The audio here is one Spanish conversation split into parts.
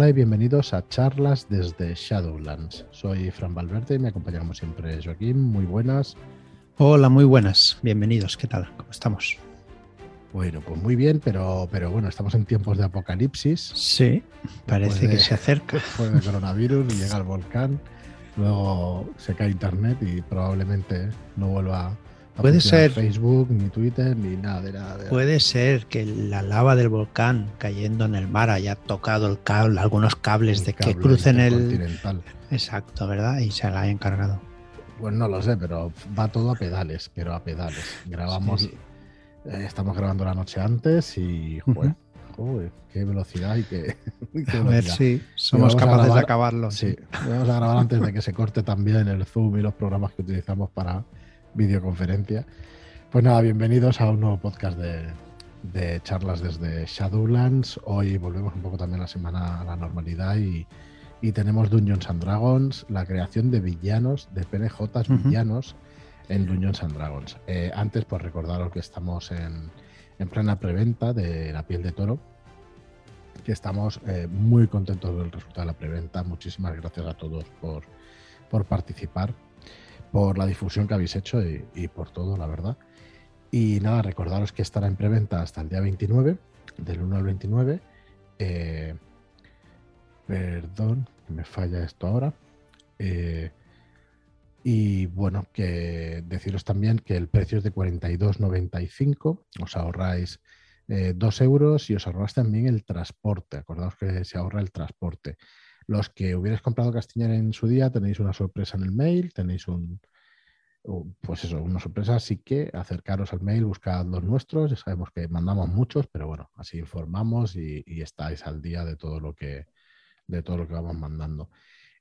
Hola y bienvenidos a charlas desde Shadowlands. Soy Fran Valverde y me acompaña como siempre Joaquín. Muy buenas. Hola, muy buenas. Bienvenidos. ¿Qué tal? ¿Cómo estamos? Bueno, pues muy bien, pero, pero bueno, estamos en tiempos de apocalipsis. Sí, parece que se acerca. Después del coronavirus, llega el volcán, luego se cae internet y probablemente no vuelva Puede ser Facebook, ni Twitter, ni nada de nada. Puede ser que la lava del volcán cayendo en el mar haya tocado el cable, algunos cables de que crucen el. Exacto, ¿verdad? Y se la haya encargado. Pues no lo sé, pero va todo a pedales, pero a pedales. Grabamos, eh, estamos grabando la noche antes y, joder, qué velocidad y qué. a ver si somos capaces de acabarlo. Sí, vamos a grabar antes de que se corte también el Zoom y los programas que utilizamos para videoconferencia. Pues nada, bienvenidos a un nuevo podcast de, charlas desde Shadowlands. Hoy volvemos un poco también la semana a la normalidad y, tenemos Dungeons and Dragons, la creación de villanos, de PNJ villanos en Dungeons and Dragons. Eh, antes, pues recordaros que estamos en, plena preventa de La piel de toro, que estamos eh, muy contentos del resultado de la preventa. Muchísimas gracias a todos por, por participar por la difusión que habéis hecho y, por todo, la verdad. Y nada, recordaros que estará en preventa hasta el día 29, del 1 al 29. Eh, perdón, me falla esto ahora. Eh, y bueno, que deciros también que el precio es de 42,95. Os ahorráis 2 eh, euros y os ahorráis también el transporte. Acordaos que se ahorra el transporte. Los que hubierais comprado Castiñar en su día, tenéis una sorpresa en el mail, tenéis un, pues eso, una sorpresa, así que acercaros al mail, buscad los nuestros, ya sabemos que mandamos muchos, pero bueno, así informamos y, estáis al día de todo lo que de todo lo que vamos mandando.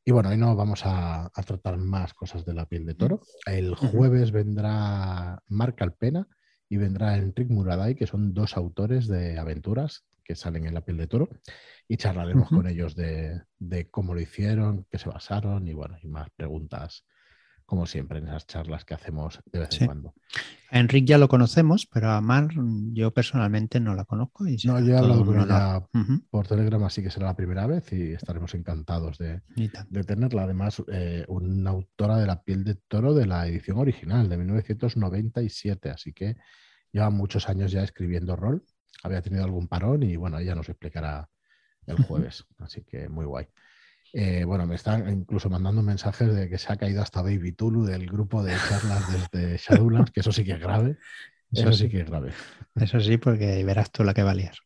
Y bueno, hoy no vamos a, tratar más cosas de la piel de toro. El jueves vendrá Marc Alpena y vendrá Enric Muraday, que son dos autores de aventuras que salen en la piel de toro y charlaremos con ellos de, cómo lo hicieron, qué se basaron y bueno, y más preguntas como siempre en esas charlas que hacemos de vez en cuando. A Enrique ya lo conocemos, pero a Mar yo personalmente no la conozco. Y no, yo he hablado con ella por Telegram, así que será la primera vez y estaremos encantados de, de tenerla. Además, eh, una autora de la piel de toro de la edición original de 1997, así que lleva muchos años ya escribiendo rol. Había tenido algún parón y bueno, ella nos explicará el jueves. Así que muy guay. Eh, bueno, me están incluso mandando mensajes de que se ha caído hasta Baby Tulu del grupo de charlas desde Shadowlands, que eso sí que es grave. Eso, sí. que es grave. Eso sí, porque verás tú la que valías.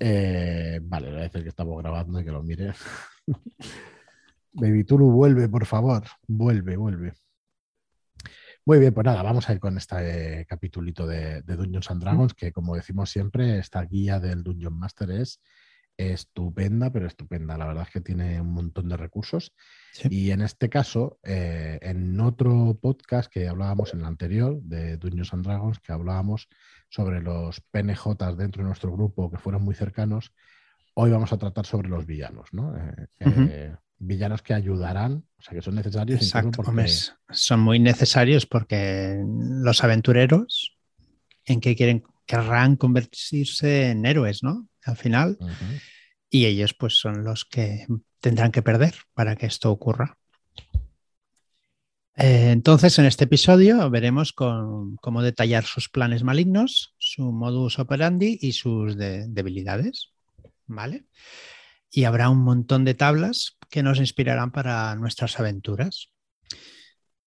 Eh, vale, voy a decir que estamos grabando y que lo mire. Baby Tulu, vuelve, por favor. Vuelve, vuelve. Muy bien, pues nada, vamos a ir con este capitulito de, Dungeons and Dragons, que como decimos siempre, esta guía del Dungeon Master es estupenda, pero estupenda. La verdad es que tiene un montón de recursos. Y en este caso, eh, en otro podcast que hablábamos en el anterior de Dungeons and Dragons, que hablábamos sobre los PNJs dentro de nuestro grupo que fueron muy cercanos, hoy vamos a tratar sobre los villanos, ¿no? Eh, villanos que ayudarán, o sea, que son necesarios. Exacto, son muy necesarios porque los aventureros, ¿en qué quieren? Querrán convertirse en héroes, ¿no? Al final. Y ellos, pues, son los que tendrán que perder para que esto ocurra. Eh, entonces, en este episodio veremos cómo detallar sus planes malignos, su modus operandi y sus debilidades. ¿Vale? Y habrá un montón de tablas que nos inspirarán para nuestras aventuras.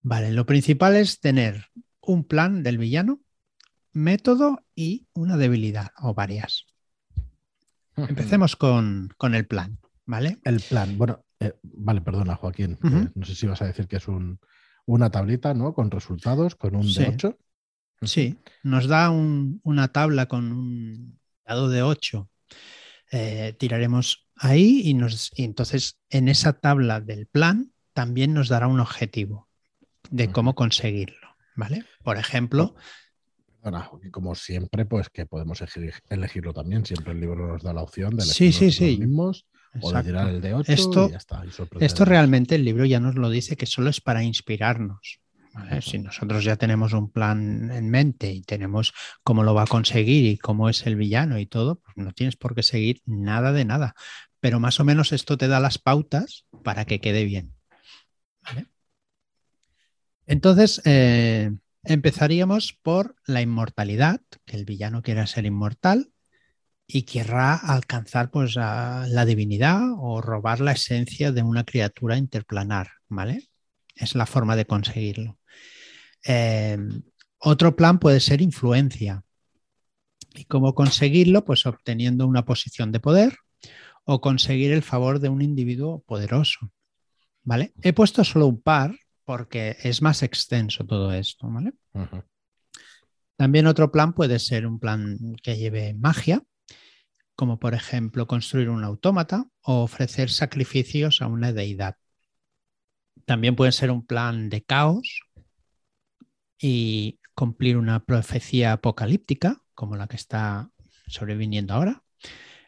Vale, lo principal es tener un plan del villano, método y una debilidad o varias. Empecemos con, el plan, ¿vale? El plan, bueno, eh, vale, perdona Joaquín, no sé si vas a decir que es una tablita, ¿no? Con resultados, con un de 8. Sí, nos da una tabla con un dado de 8. Eh, tiraremos ahí y, nos, entonces en esa tabla del plan también nos dará un objetivo de cómo conseguirlo, ¿vale? Por ejemplo... como siempre, pues que podemos elegirlo también. Siempre el libro nos da la opción de elegir sí, sí, mismos o de tirar el de 8 esto, y ya está. esto realmente el libro ya nos lo dice que solo es para inspirarnos. Si nosotros ya tenemos un plan en mente y tenemos cómo lo va a conseguir y cómo es el villano y todo, pues no tienes por qué seguir nada de nada pero más o menos esto te da las pautas para que quede bien. Entonces, eh, empezaríamos por la inmortalidad, que el villano quiera ser inmortal y querrá alcanzar pues, la divinidad o robar la esencia de una criatura interplanar, ¿vale? Es la forma de conseguirlo. Eh, otro plan puede ser influencia. ¿Y cómo conseguirlo? Pues obteniendo una posición de poder o conseguir el favor de un individuo poderoso. ¿Vale? He puesto solo un par porque es más extenso todo esto, ¿vale? También otro plan puede ser un plan que lleve magia, como por ejemplo construir un autómata o ofrecer sacrificios a una deidad. También puede ser un plan de caos y cumplir una profecía apocalíptica, como la que está sobreviniendo ahora.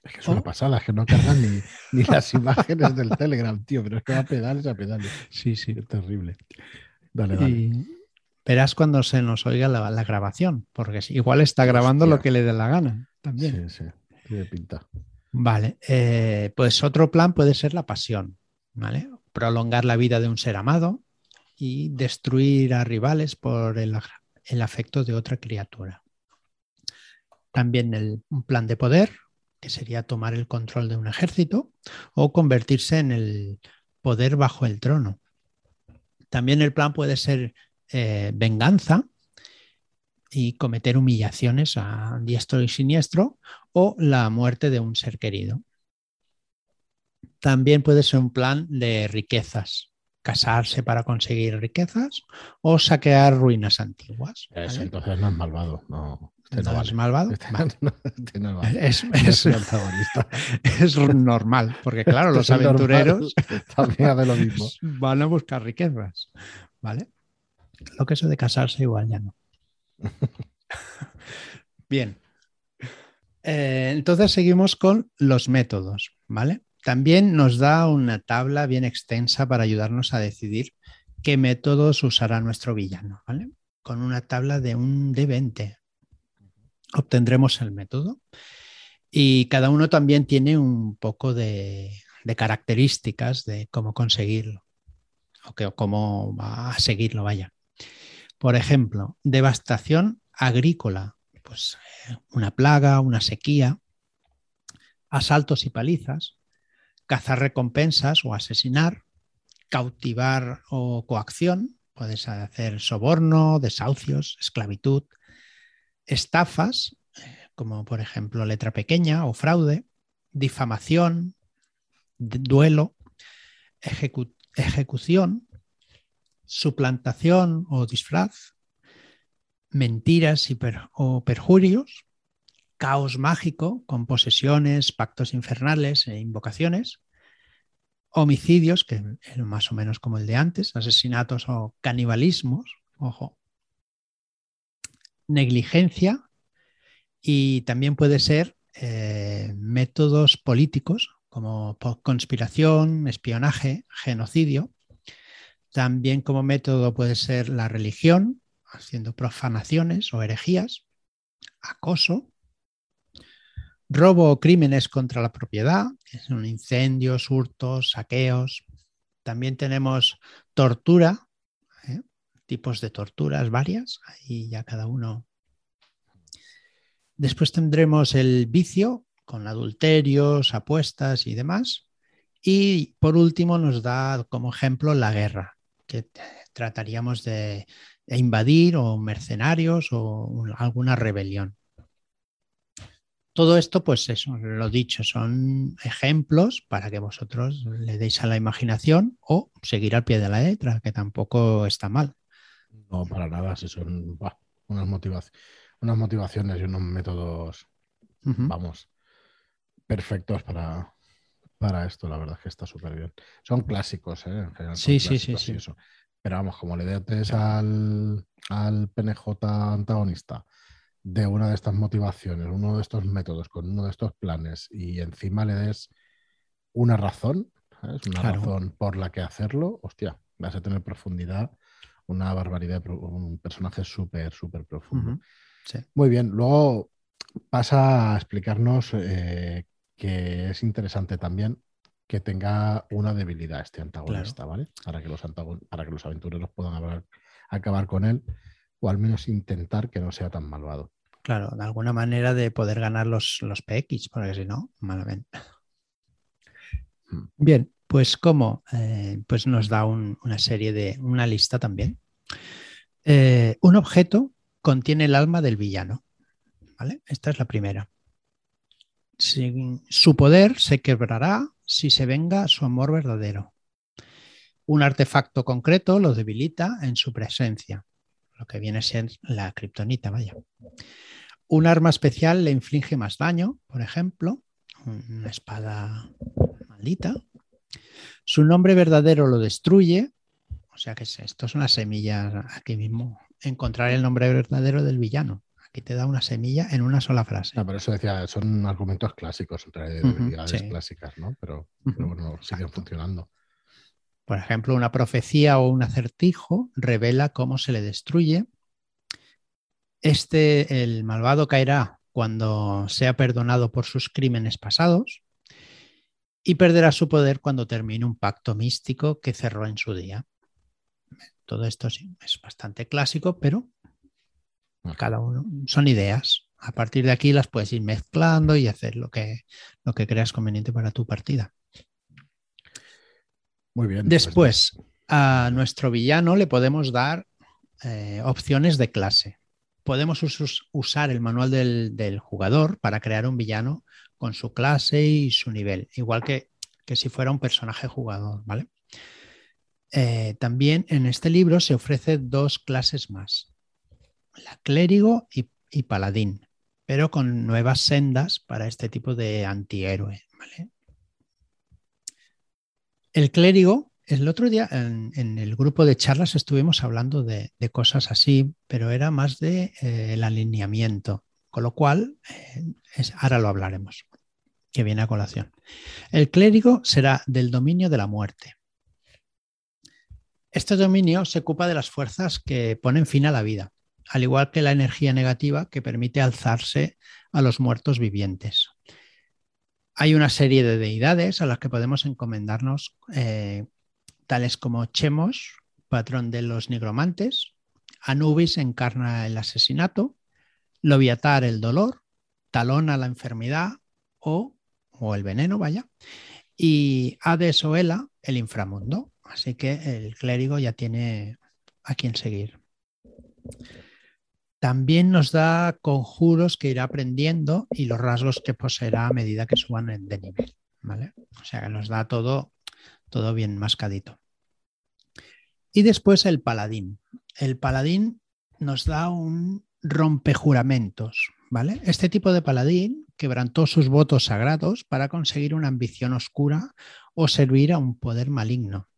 Es que es una pasada, es que no cargan ni, las imágenes del Telegram, tío, pero es que va a pedales a pedales. Sí, sí. Es terrible. Dale, dale. verás cuando se nos oiga la, grabación, porque igual está grabando lo que le dé la gana también. Sí, sí, tiene pinta. Vale, eh, pues otro plan puede ser la pasión, ¿vale? Prolongar la vida de un ser amado y destruir a rivales por el, el afecto de otra criatura. También el, un plan de poder, que sería tomar el control de un ejército o convertirse en el poder bajo el trono. También el plan puede ser eh, venganza y cometer humillaciones a diestro y siniestro o la muerte de un ser querido. También puede ser un plan de riquezas, casarse para conseguir riquezas o saquear ruinas antiguas. entonces no es malvado. No, este no, es malvado. Este es, es, normal, porque claro, los aventureros van a buscar riquezas. ¿Vale? Lo que eso de casarse igual ya no. Bien. Eh, entonces seguimos con los métodos, ¿vale? También nos da una tabla bien extensa para ayudarnos a decidir qué métodos usará nuestro villano, ¿vale? Con una tabla de un de 20. Obtendremos el método. Y cada uno también tiene un poco de, características de cómo conseguirlo o, que, cómo va a seguirlo, vaya. Por ejemplo, devastación agrícola, pues eh, una plaga, una sequía, asaltos y palizas, cazar recompensas o asesinar, cautivar o coacción, puedes hacer soborno, desahucios, esclavitud, estafas, como por ejemplo letra pequeña o fraude, difamación, duelo, ejecución, suplantación o disfraz, mentiras y o perjurios, caos mágico con posesiones, pactos infernales e invocaciones, homicidios, que más o menos como el de antes, asesinatos o canibalismos, ojo, negligencia y también puede ser eh, métodos políticos como conspiración, espionaje, genocidio. También como método puede ser la religión, haciendo profanaciones o herejías, acoso, robo o crímenes contra la propiedad, son incendios, hurtos, saqueos. También tenemos tortura. Tipos de torturas varias, ahí ya cada uno. Después tendremos el vicio con adulterios, apuestas y demás. Y por último nos da como ejemplo la guerra, que trataríamos de invadir o mercenarios o alguna rebelión. Todo esto, pues eso, lo dicho, son ejemplos para que vosotros le deis a la imaginación o seguir al pie de la letra, que tampoco está mal. No, para nada, si son unas, motivaciones, unas motivaciones y unos métodos, vamos, perfectos para, para esto, la verdad es que está súper bien. Son clásicos, ¿eh? En general, sí, sí, sí, sí. Pero vamos, como le des al, al PNJ antagonista de una de estas motivaciones, uno de estos métodos, con uno de estos planes y encima le des una razón, ¿sabes? una razón por la que hacerlo, hostia, vas a tener profundidad, una barbaridad, un personaje súper, súper profundo. Muy bien, luego pasa a explicarnos eh, que es interesante también que tenga una debilidad este antagonista, ¿vale? Para que, los para que los aventureros puedan acabar con él o al menos intentar que no sea tan malvado. Claro, de alguna manera de poder ganar los, los PX, porque si no, malamente. Hmm. Bien, pues como eh, pues nos da una serie de, una lista también. Eh, un objeto contiene el alma del villano. ¿vale? Esta es la primera. su poder se quebrará si se venga su amor verdadero. Un artefacto concreto lo debilita en su presencia, lo que viene a ser la kriptonita, vaya. Un arma especial le inflige más daño, por ejemplo, una espada maldita. Su nombre verdadero lo destruye, o sea que esto es una semilla aquí mismo, encontrar el nombre verdadero del villano. Aquí te da una semilla en una sola frase. No, pero eso decía, son argumentos clásicos, debilidades clásicas, ¿no? Pero, bueno, siguen funcionando. Por ejemplo, una profecía o un acertijo revela cómo se le destruye. Este, el malvado caerá cuando sea perdonado por sus crímenes pasados y perderá su poder cuando termine un pacto místico que cerró en su día. Todo esto sí, es bastante clásico, pero cada uno son ideas. A partir de aquí las puedes ir mezclando y hacer lo que, lo que creas conveniente para tu partida. Muy bien. Pues Después, a nuestro villano le podemos dar eh, opciones de clase. Podemos usar el manual del, jugador para crear un villano con su clase y su nivel, igual que, que si fuera un personaje jugador, ¿vale? Eh, también en este libro se ofrece dos clases más, la clérigo y, paladín, pero con nuevas sendas para este tipo de antihéroe. El clérigo, el otro día en, el grupo de charlas estuvimos hablando de, cosas así, pero era más de eh, el alineamiento, con lo cual eh, ahora lo hablaremos, que viene a colación. El clérigo será del dominio de la muerte este dominio se ocupa de las fuerzas que ponen fin a la vida, al igual que la energía negativa que permite alzarse a los muertos vivientes. Hay una serie de deidades a las que podemos encomendarnos, eh, tales como Chemos, patrón de los nigromantes, Anubis encarna el asesinato, Loviatar el dolor, Talón a la enfermedad o, o el veneno, vaya, y Hades o Ela el inframundo. Así que el clérigo ya tiene a quien seguir. También nos da conjuros que irá aprendiendo y los rasgos que poseerá a medida que suban de nivel. ¿vale? O sea nos da todo, todo bien mascadito. Y después el paladín. El paladín nos da un rompejuramentos. ¿vale? Este tipo de paladín quebrantó sus votos sagrados para conseguir una ambición oscura o servir a un poder maligno.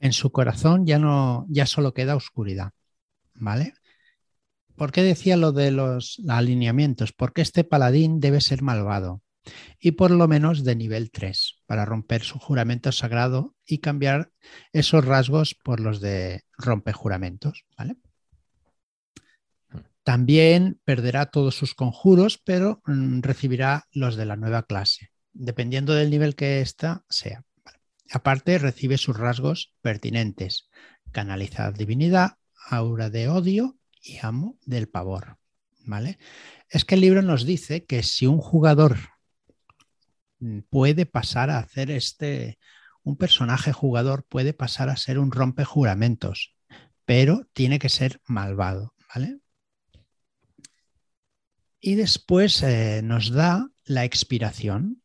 En su corazón ya no, ya solo queda oscuridad. ¿Vale? ¿Por qué decía lo de los alineamientos? Porque este paladín debe ser malvado y por lo menos de nivel 3 para romper su juramento sagrado y cambiar esos rasgos por los de rompe juramentos. ¿vale? También perderá todos sus conjuros, pero mm, recibirá los de la nueva clase, dependiendo del nivel que ésta sea. Aparte, recibe sus rasgos pertinentes, canalizar divinidad, aura de odio y amo del pavor. ¿Vale? Es que el libro nos dice que si un jugador puede pasar a hacer este, un personaje jugador puede pasar a ser un rompe juramentos, pero tiene que ser malvado, ¿vale? Y después eh, nos da la expiración,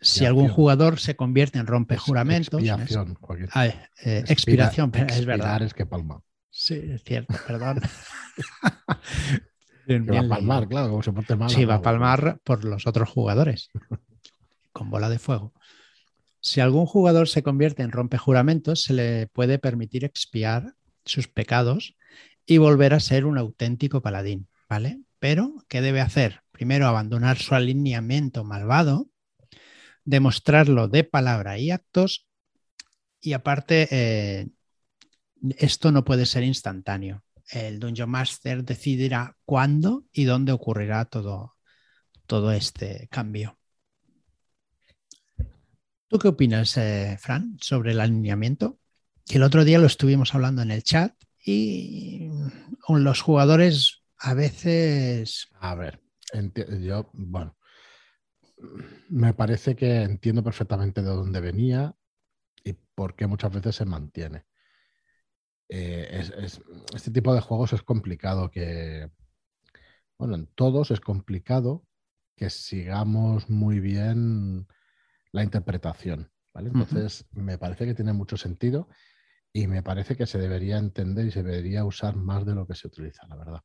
si algún jugador se convierte en rompejuramentos. Expiración, ah, eh, expiración, es verdad. es que palma. Sí, es cierto, perdón. va a palmar, claro, como se porte mal. Sí, va a palmar por los otros jugadores, con bola de fuego. Si algún jugador se convierte en rompejuramentos, se le puede permitir expiar sus pecados y volver a ser un auténtico paladín, ¿vale? Pero, ¿qué debe hacer? Primero, abandonar su alineamiento malvado demostrarlo de palabra y actos y aparte eh, esto no puede ser instantáneo. El Dungeon Master decidirá cuándo y dónde ocurrirá todo, todo este cambio. ¿Tú qué opinas, eh, Fran, sobre el alineamiento? Que el otro día lo estuvimos hablando en el chat y con los jugadores a veces... A ver, yo, bueno, me parece que entiendo perfectamente de dónde venía y por qué muchas veces se mantiene. Eh, este tipo de juegos es complicado que, bueno, en todos es complicado que sigamos muy bien la interpretación. ¿vale? Entonces, me parece que tiene mucho sentido y me parece que se debería entender y se debería usar más de lo que se utiliza, la verdad.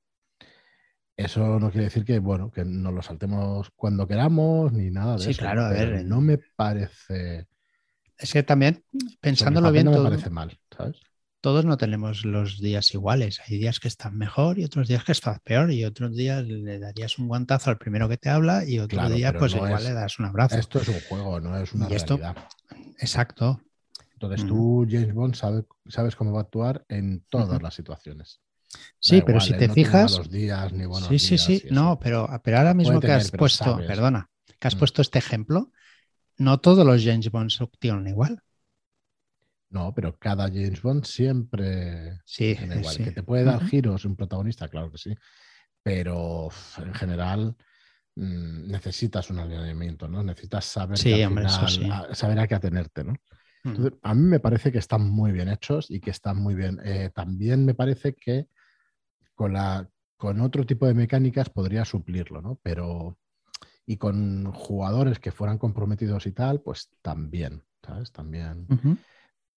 Eso no quiere decir que, bueno, que nos lo saltemos cuando queramos ni nada de sí, eso. claro, a ver. No me parece. Es que también, pensándolo bien. No me parece mal, ¿sabes? todos no tenemos los días iguales. Hay días que están mejor y otros días que estás peor. Y otros días le darías un guantazo al primero que te habla y otro día, pues igual le das un abrazo. Esto es un juego, no es una realidad. exacto. Entonces tú, James Bond, sabes cómo va a actuar en todas las situaciones. Sí, pero si te fijas. Los días, ni sí, sí, sí. No, pero, pero ahora mismo que has puesto, perdona, que has mm. puesto este ejemplo, no todos los James Bond actúan igual. No, pero cada James Bond siempre sí, igual. Que te puede dar giros un protagonista, claro que sí. Pero en general mm, necesitas un alineamiento, ¿no? Necesitas saber, a, saber a qué atenerte, ¿no? a mí me parece que están muy bien hechos y que están muy bien. Eh, también me parece que con, la, con otro tipo de mecánicas podría suplirlo, ¿no? Pero y con jugadores que fueran comprometidos y tal, pues también, ¿sabes? También.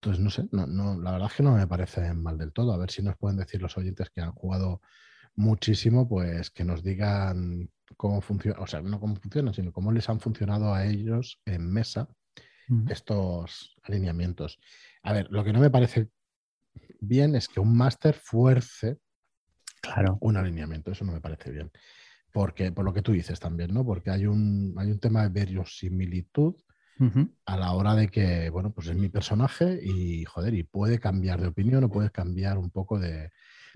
Entonces, no sé, no, no, la verdad es que no me parece mal del todo. A ver si nos pueden decir los oyentes que han jugado muchísimo, pues que nos digan cómo funciona, o sea, no cómo funciona, sino cómo les han funcionado a ellos en mesa estos alineamientos. A ver, lo que no me parece bien es que un máster fuerce claro. un alineamiento. Eso no me parece bien. Porque, por lo que tú dices también, ¿no? Porque hay un, hay un tema de verosimilitud a la hora de que, bueno, pues es mi personaje y, joder, y puede cambiar de opinión o puede cambiar un poco de...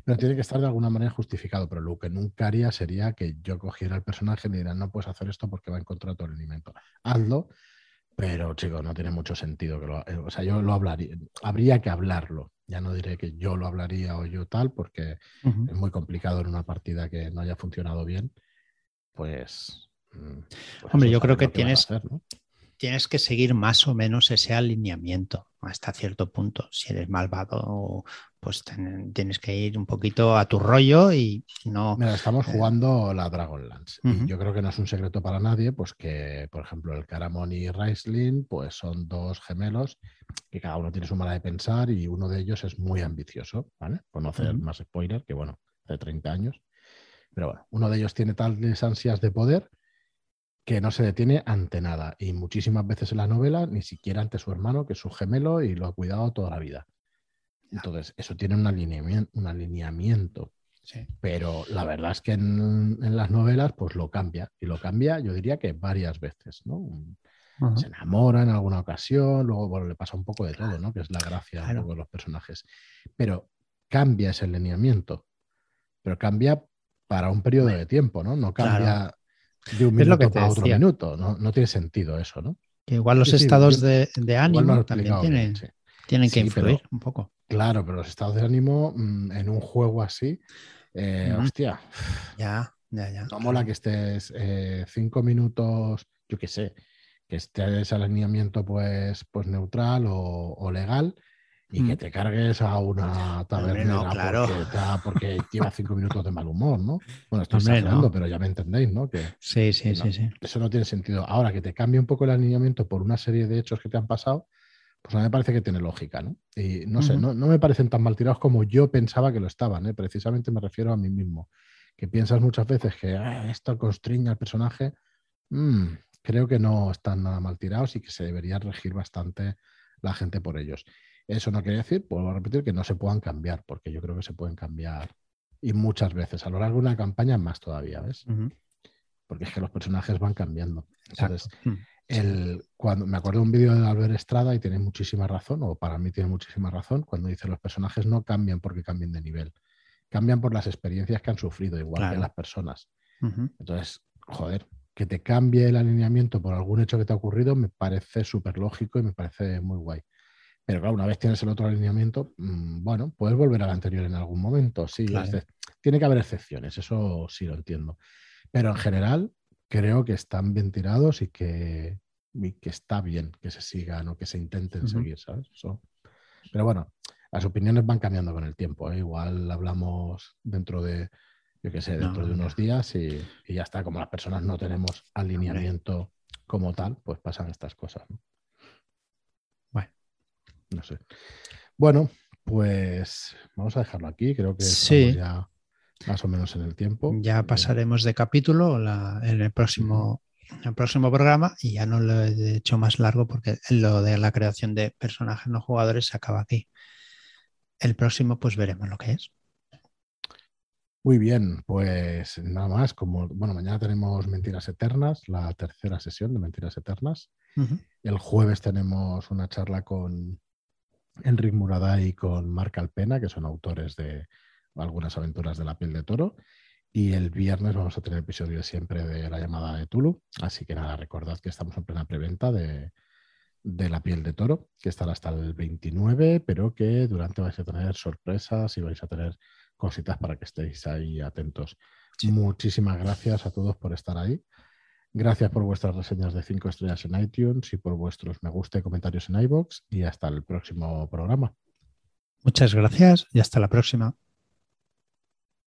Pero tiene que estar de alguna manera justificado, pero lo que nunca haría sería que yo cogiera el personaje y le diera, no puedes hacer esto porque va en contra de tu alimento. Hazlo, pero chicos, no tiene mucho sentido que lo... Eh, o sea, yo lo hablaría, habría que hablarlo. Ya no diré que yo lo hablaría o yo tal, porque es muy complicado en una partida que no haya funcionado bien. Pues... Mm, pues Hombre, yo creo que, tienes, tienes que seguir más o menos ese alineamiento hasta cierto punto. Si eres malvado, pues tienes que ir un poquito a tu rollo y no. Mira, estamos eh, jugando la Dragonlance. Y yo creo que no es un secreto para nadie, pues que, por ejemplo, el Caramon y Raistlin, pues son dos gemelos que cada uno tiene su manera de pensar y uno de ellos es muy ambicioso, ¿vale? Por no hacer más spoiler, que bueno, de 30 años. Pero bueno, uno de ellos tiene tales ansias de poder que no se detiene ante nada. Y muchísimas veces en la novela, ni siquiera ante su hermano, que es su gemelo, y lo ha cuidado toda la vida. Entonces, eso tiene un alineamiento. Un alineamiento. Pero la verdad es que en, las novelas, pues lo cambia. Y lo cambia, yo diría que varias veces, ¿no? Se enamora en alguna ocasión, luego bueno, le pasa un poco de todo, ¿no? Que es la gracia de los personajes. Pero cambia ese alineamiento. Pero cambia para un periodo de tiempo, ¿no? No cambia de un minuto es otro minuto. No, tiene sentido eso, ¿no? Que igual los estados de, ánimo también tienen, tienen que influir un poco. Claro, pero los estados de ánimo mm, en un juego así, eh, hostia. Ya, ya, ya. No mola que estés eh, cinco minutos, yo qué sé, que estés al alineamiento pues, pues neutral o legal y que mm. te cargues a una taberna claro. porque, lleva cinco minutos de mal humor, ¿no? Bueno, estoy exagerando, pero ya me entendéis, ¿no? Que, sí, sí, sí, sí. Eso no tiene sentido. Ahora que te cambie un poco el alineamiento por una serie de hechos que te han pasado, pues a mí me parece que tiene lógica, ¿no? Y no sé, no, me parecen tan mal tirados como yo pensaba que lo estaban, ¿eh? Precisamente me refiero a mí mismo. Que piensas muchas veces que ah, esto constriña al personaje. Mm, creo que no están nada mal tirados y que se debería regir bastante la gente por ellos. Eso no quiere decir, vuelvo a repetir, que no se puedan cambiar, porque yo creo que se pueden cambiar y muchas veces. A lo largo de una campaña más todavía, ¿ves? Porque es que los personajes van cambiando. Entonces, mm. El, cuando me acuerdo de un vídeo de Albert Estrada y tiene muchísima razón, o para mí tiene muchísima razón, cuando dice los personajes no cambian porque cambien de nivel, cambian por las experiencias que han sufrido, igual que las personas. Entonces, joder, que te cambie el alineamiento por algún hecho que te ha ocurrido me parece súper lógico y me parece muy guay. Pero claro, una vez tienes el otro alineamiento, mm, bueno, puedes volver al anterior en algún momento. Sí, tiene que haber excepciones, eso sí lo entiendo. Pero en general, creo que están bien tirados y que, que está bien que se sigan o que se intenten seguir, ¿sabes? Pero bueno, las opiniones van cambiando con el tiempo. ¿eh? Igual hablamos dentro de, yo qué sé, dentro de unos días y, ya está. Como las personas no tenemos alineamiento como tal, pues pasan estas cosas. ¿no? No sé. Bueno, pues vamos a dejarlo aquí. Creo que estamos ya más o menos en el tiempo. Ya pasaremos de capítulo en el próximo, el próximo programa y ya no lo he hecho más largo porque lo de la creación de personajes no jugadores se acaba aquí. El próximo, pues veremos lo que es. Muy bien, pues nada más. Como bueno, mañana tenemos Mentiras Eternas, la tercera sesión de Mentiras Eternas. El jueves tenemos una charla con Enric Muraday con Marc Alpena, que son autores de algunas aventuras de la piel de toro. Y el viernes vamos a tener episodio siempre de la llamada de Tulu. Así que nada, recordad que estamos en plena preventa de, la piel de toro, que estará hasta el 29, pero que durante vais a tener sorpresas y vais a tener cositas para que estéis ahí atentos. Muchísimas gracias a todos por estar ahí. Gracias por vuestras reseñas de 5 estrellas en iTunes y por vuestros me gusta y comentarios en iBox y hasta el próximo programa. Muchas gracias y hasta la próxima.